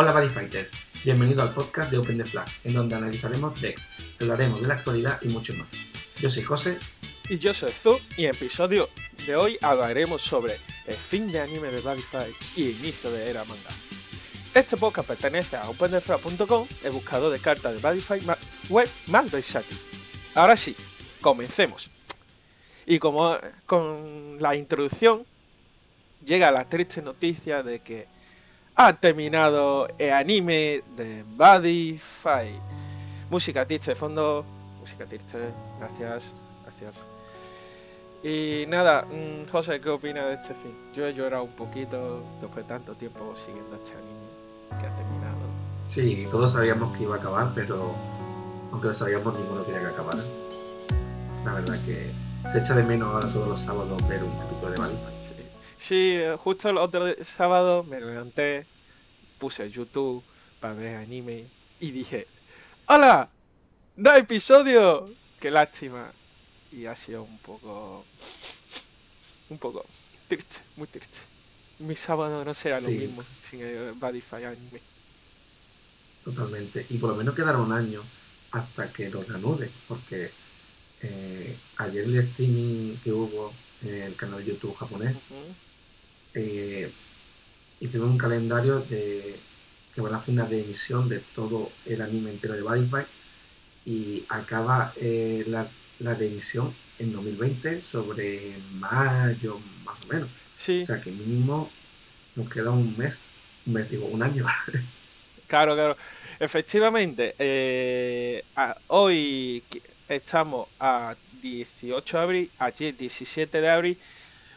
Hola Buddy Fighters, bienvenido al podcast de Open the Flag, en donde analizaremos hablaremos de la actualidad y mucho más. Yo soy José. Y yo soy Zu, y en el episodio de hoy hablaremos sobre el fin de anime de Buddy Fight y el inicio de era manga. Este podcast pertenece a OpenTheFlag.com, el buscador de cartas de Buddy Fight web más versátil. Ahora sí, comencemos. Y como con la introducción, llega la triste noticia de que ha terminado el anime de Buddy Fight. Música triste de fondo, música triste, gracias, gracias. Y nada, mm, José, ¿qué opinas de este fin? Yo he llorado un poquito después de tanto tiempo siguiendo este anime que ha terminado. Sí, todos sabíamos que iba a acabar, pero aunque lo sabíamos, ninguno quería que acabara. La verdad que se echa de menos ahora todos los sábados ver un capítulo de Fight. Sí, justo el otro sábado me levanté, puse YouTube para ver anime y dije, ¡Hola! ¡No episodio! ¡Qué lástima! Y ha sido un poco... Un poco triste, muy triste. Mi sábado no será lo mismo sin el Badify anime. Totalmente. Y por lo menos quedará un año hasta que lo reanude, porque eh, ayer el streaming que hubo en el canal de YouTube japonés eh, hicimos un calendario de que van a hacer una reemisión de todo el anime entero de Body y acaba eh, la, la reemisión en 2020 sobre mayo más o menos. O sea que mínimo nos queda un mes, un mes digo, un año. claro, claro. Efectivamente, eh, hoy estamos a 18 de abril, ayer 17 de abril,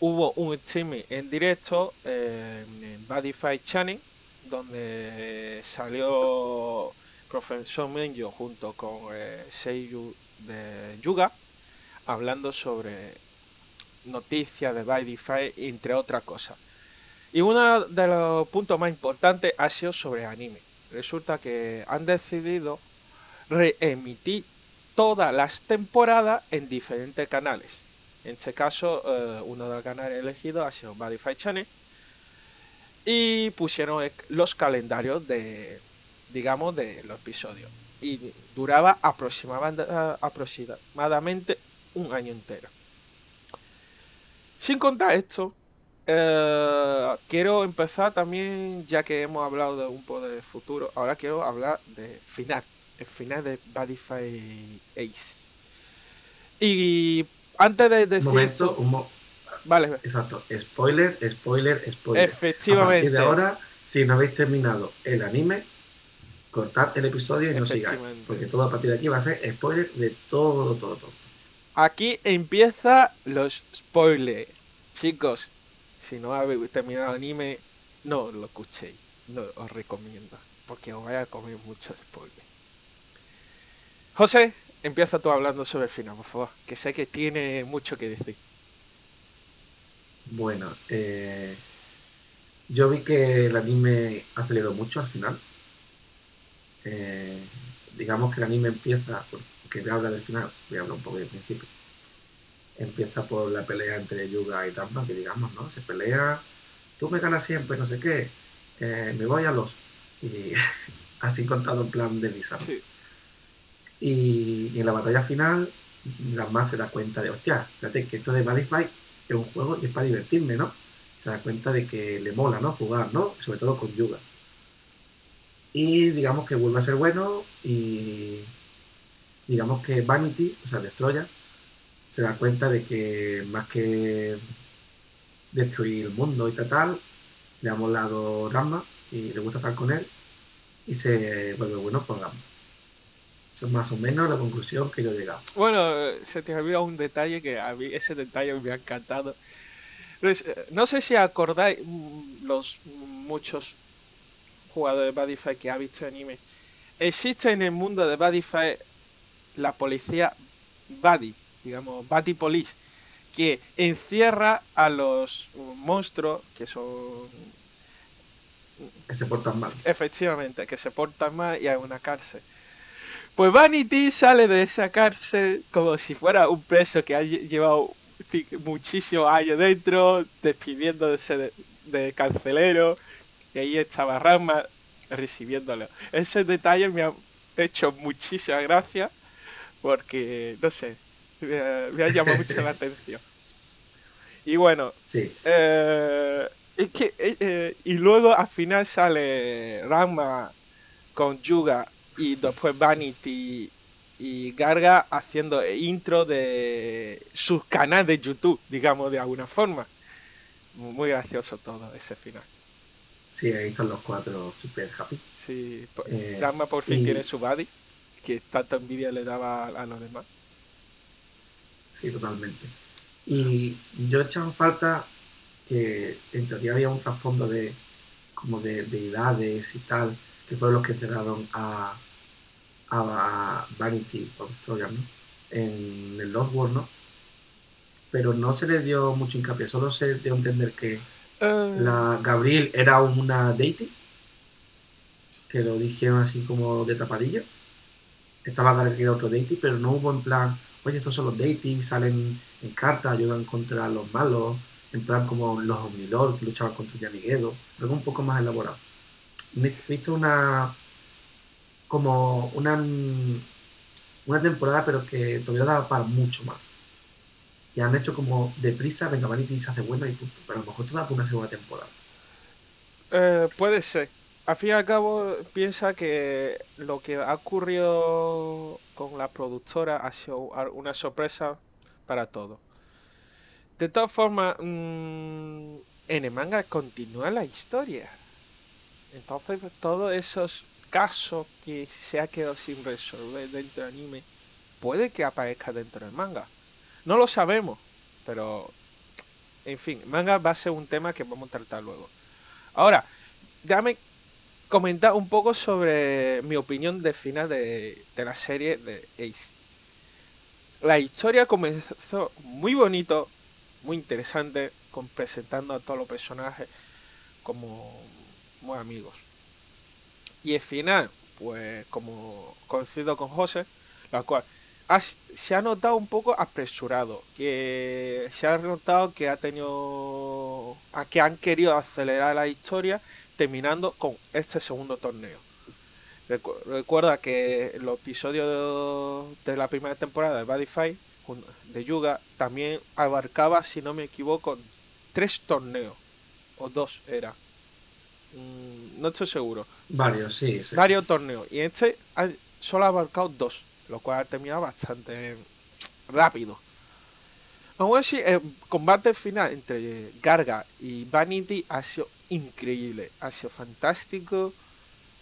hubo un streaming en directo en Bodyfight Channel, donde salió Profesor Menjo junto con eh, Seiyu de Yuga, hablando sobre noticias de Bodyfight, entre otras cosas. Y uno de los puntos más importantes ha sido sobre anime. Resulta que han decidido reemitir todas las temporadas en diferentes canales. En este caso, eh, uno de los canales elegidos ha sido Badify Channel. Y pusieron los calendarios de, digamos, de los episodios. Y duraba aproximadamente un año entero. Sin contar esto, eh, quiero empezar también, ya que hemos hablado de un poco de futuro, ahora quiero hablar de final, el final de Badify Ace. Y antes de decir Momento, Vale. Exacto. Spoiler, spoiler, spoiler. Efectivamente. A de ahora, si no habéis terminado el anime, cortad el episodio y no sigáis. Porque todo a partir de aquí va a ser spoiler de todo, todo, todo. Aquí empieza los spoilers. Chicos, si no habéis terminado el anime, no lo escuchéis. No os recomiendo. Porque os vaya a comer muchos spoilers. José, empieza tú hablando sobre el final, por favor, que sé que tiene mucho que decir. Bueno, eh, yo vi que el anime aceleró mucho al final. Eh, digamos que el anime empieza, porque voy a hablar del final, voy a hablar un poco del principio. Empieza por la pelea entre Yuga y Damba, que digamos, ¿no? Se pelea, tú me ganas siempre, no sé qué, eh, me voy a los. Y así contado en plan de Lisa. Sí. Y, en la batalla final, más se da cuenta de, hostia, fíjate que esto de Fight es un juego y es para divertirme, ¿no? Se da cuenta de que le mola, ¿no? Jugar, ¿no? Sobre todo con Yuga. Y digamos que vuelve a ser bueno y digamos que Vanity, o sea, Destroya, se da cuenta de que más que destruir el mundo y tal, le ha molado Rama y le gusta estar con él y se vuelve bueno con Rama. Eso es más o menos la conclusión que yo he llegado. Bueno, se te olvidó un detalle que a mí ese detalle me ha encantado. Eh, no sé si acordáis mm, los muchos jugadores de Badify que ha visto anime. Existe en el mundo de Badify la policía Buddy, digamos, Buddy Police, que encierra a los monstruos que son que se portan mal. Efectivamente, que se portan mal y hay una cárcel. Pues Vanity sale de esa cárcel como si fuera un preso que ha llevado muchísimos años dentro, despidiéndose de, de carcelero. Y ahí estaba Rama recibiéndolo. Ese detalle me ha hecho muchísima gracia porque, no sé, me, ha llamado mucho la atención. Y bueno, sí. Eh, que, eh, eh, y luego al final sale Rama con Yuga y después Vanity y Garga haciendo intro de sus canales de YouTube, digamos, de alguna forma. Muy gracioso todo ese final. Sí, ahí están los cuatro super happy. Sí, eh, por fin tiene su body, que tanta envidia le daba a, los demás. Sí, totalmente. Y yo he echado falta que en teoría había un trasfondo de como de deidades y tal, que fueron los que entregaron a, a Vanity of Trojan ¿no? en el Lost World, ¿no? Pero no se le dio mucho hincapié, solo se dio a entender que eh. la Gabriel era una deity, que lo dijeron así como de tapadilla. Estaba claro que era otro deity, pero no hubo en plan, oye, estos son los deities, salen en carta, ayudan contra los malos, en plan como los Omnilord que luchaban contra Yamiguedo, algo un poco más elaborado. He visto una como una una temporada pero que todavía daba para mucho más y han hecho como deprisa, venga, Vanity se hace buena y punto. Pero a lo mejor toda una segunda temporada. Eh, puede ser. Al fin y al cabo, piensa que lo que ha ocurrido con la productora ha sido una sorpresa para todo. De todas formas, mm, en el manga continúa la historia. Entonces, todos esos casos que se ha quedado sin resolver dentro del anime, puede que aparezca dentro del manga. No lo sabemos, pero en fin, manga va a ser un tema que vamos a tratar luego. Ahora, déjame comentar un poco sobre mi opinión de final de, la serie de Ace. La historia comenzó muy bonito, muy interesante, presentando a todos los personajes como, como amigos. Y el final, pues como coincido con José, la cual se ha notado un poco apresurado, que se ha notado que ha tenido, a que han querido acelerar la historia terminando con este segundo torneo. recuerda que los episodios de la primera temporada de Badify de Yuga también abarcaba, si no me equivoco, tres torneos o dos era. Mm, no estoy seguro. Varios, sí, Varios torneos. Y este ha solo ha abarcado dos lo cual ha terminado bastante rápido. Aún así, el combate final entre Garga y Vanity ha sido increíble, ha sido fantástico,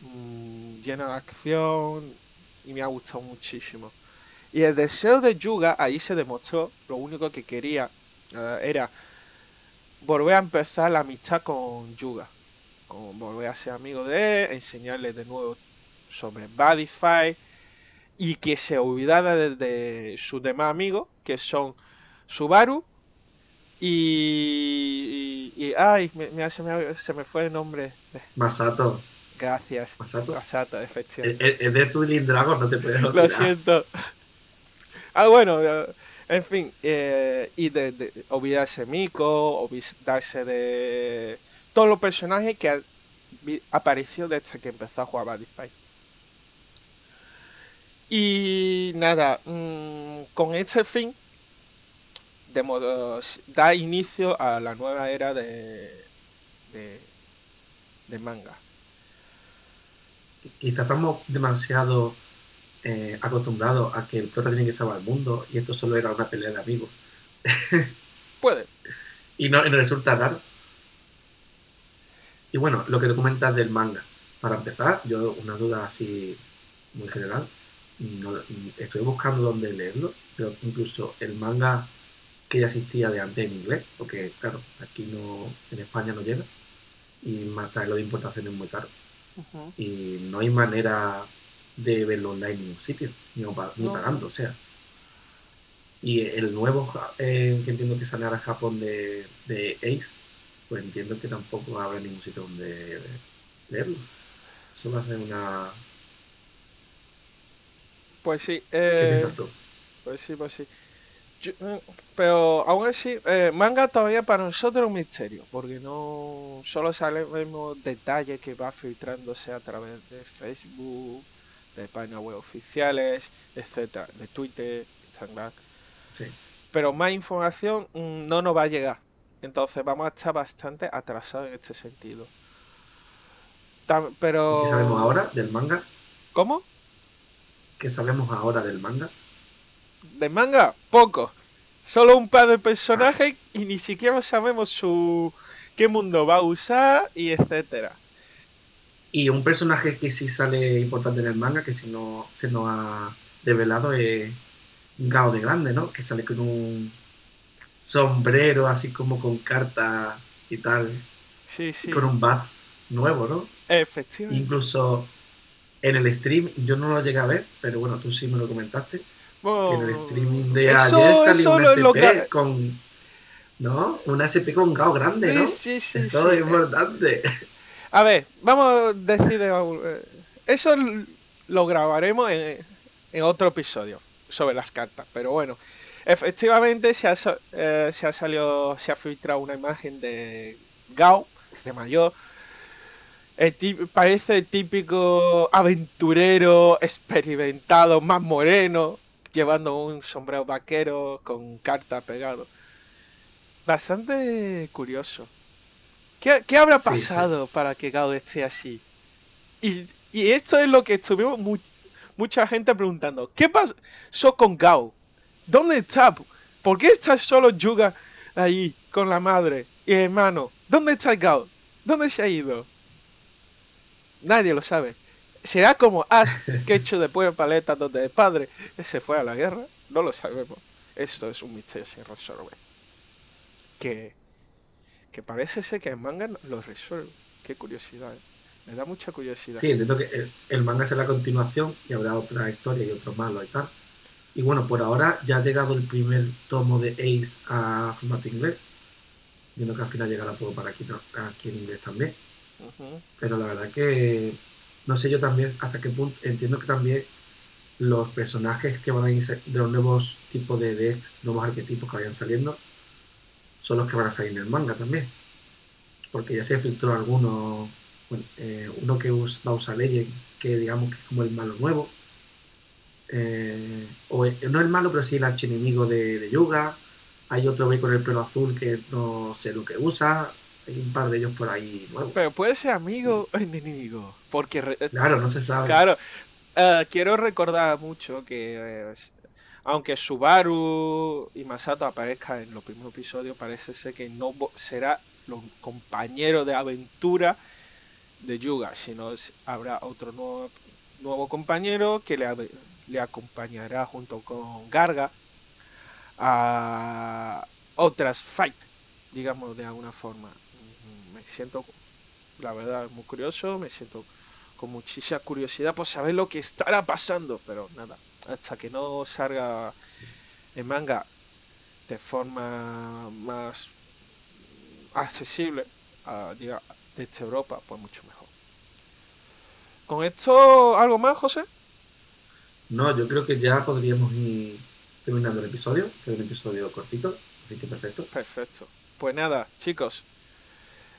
mm, lleno de acción y me ha gustado muchísimo. Y el deseo de Yuga ahí se demostró, lo único que quería eh, era volver a empezar la amistad con Yuga, volver a ser amigo de él, enseñarle de nuevo sobre Badify y que se olvidara de, sus demás amigos, que son Subaru y, y, ay, me, se, me, se, me, fue el nombre. Masato. Gracias. Masato. Masato, efectivamente. Es, de tu Dragon, no te puedes olvidar. Lo siento. Ah, bueno, en fin, eh, y de, de, olvidarse Miko, olvidarse de todos los personajes que han aparecido desde que empezó a jugar Badify. Y nada, mm, con este fin de modo, da inicio a la nueva era de, de, manga. Quizá estamos demasiado eh, acostumbrados a que el prota tiene que salvar el mundo y esto solo era una pelea de amigos. Puede. y, no, y no resulta raro. Y bueno, lo que te comentas del manga. Para empezar, yo una duda así muy general estoy buscando dónde leerlo, pero incluso el manga que ya existía de antes en inglés, porque claro, aquí no, en España no llega, y más traerlo de importación es muy caro. Y no hay manera de verlo online en ningún sitio, ni, pagando, o sea. Y el nuevo eh, que entiendo que sale ahora en Japón de, de Ace, pues entiendo que tampoco habrá ningún sitio donde leerlo. Eso va a ser una, pues sí. Eh, Pues sí, pues sí. mm, pero aún así, eh, manga todavía para nosotros es un misterio, porque no solo sabemos detalles que va filtrándose a través de Facebook, de páginas web oficiales, etcétera, de Twitter, Instagram. Sí. Pero más información mm, no nos va a llegar. Entonces vamos a estar bastante atrasados en este sentido. pero... ¿Qué sabemos ahora del manga? ¿Cómo? ¿Qué sabemos ahora del manga? De manga, poco. Solo un par de personajes y ni siquiera sabemos su qué mundo va a usar y etcétera. Y un personaje que sí sale importante en el manga, que si no se nos ha revelado, es Gao de Grande, ¿no? Que sale con un sombrero así como con carta y tal. Sí, sí. con un bats nuevo, ¿no? Efectivamente. Incluso en el stream, yo no lo llegué a ver, pero bueno, tú sí me lo comentaste. que en el streaming de ayer salió un SP con. ¿No? Una SP con Gao grande, ¿no? Sí, sí, Eso es importante. A ver, vamos a decir. Eh, eso lo grabaremos en, otro episodio sobre las cartas. Pero bueno, efectivamente se ha, eh, se ha salido, se ha filtrado una imagen de Gao, de mayor. parece el típico aventurero experimentado, más moreno, llevando un sombrero vaquero con carta pegado. Bastante curioso. ¿Qué, habrá pasado para que Gao esté así? Y, esto es lo que estuvimos mucha gente preguntando. ¿Qué pasó con Gao? ¿Dónde está? ¿Por qué está solo Yuga ahí con la madre y hermano? ¿Dónde está Gao? ¿Dónde se ha ido? Nadie lo sabe. ¿Será como Ash que hecho después de paleta donde el padre se fue a la guerra? No lo sabemos. Esto es un misterio sin resolver. Que que parece ser que el manga lo resuelve. Qué curiosidad, ¿eh? Me da mucha curiosidad. Sí, entiendo que el, manga será la continuación y habrá otra historia y otro malo y tal. Y bueno, por ahora ya ha llegado el primer tomo de Ace a formato inglés. Viendo que al final llegará todo para aquí, aquí en inglés también. Pero la verdad que no sé yo también hasta qué punto. Entiendo que también los personajes que van a ir de los nuevos tipos de decks, nuevos arquetipos que vayan saliendo, son los que van a salir en el manga también. Porque ya se filtró alguno, bueno, eh, uno que usa, va a usar Legend, que digamos que es como el malo nuevo. Eh, o no el malo, pero sí el archienemigo de, de Yuga. Hay otro ve con el pelo azul que no sé lo que usa. Hay un par de ellos por ahí nuevos. Pero puede ser amigo o enemigo. Porque. Claro, no se sabe. Claro. Eh, quiero recordar mucho que aunque Subaru y Masato aparezcan en los primeros episodios, parece ser que no será los compañeros de aventura de Yuga, sino habrá otro nuevo, nuevo compañero que le, le acompañará junto con Garga a otras fight, digamos de alguna forma. Me siento, la verdad, muy curioso, me siento con muchísima curiosidad por saber lo que estará pasando, pero nada, hasta que no salga el manga de forma más accesible a, de esta Europa, pues mucho mejor. ¿Con esto algo más, José? No, yo creo que ya podríamos ir terminando el episodio, que es un episodio cortito, así que perfecto. Perfecto. Pues nada, chicos,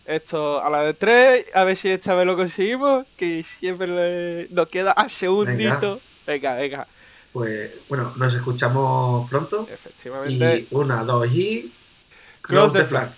esto a la de tres, a ver si esta vez lo conseguimos, que siempre nos queda a segundito. Venga, venga. Pues bueno, nos escuchamos pronto. Efectivamente. Y una, dos y. Close, the flag.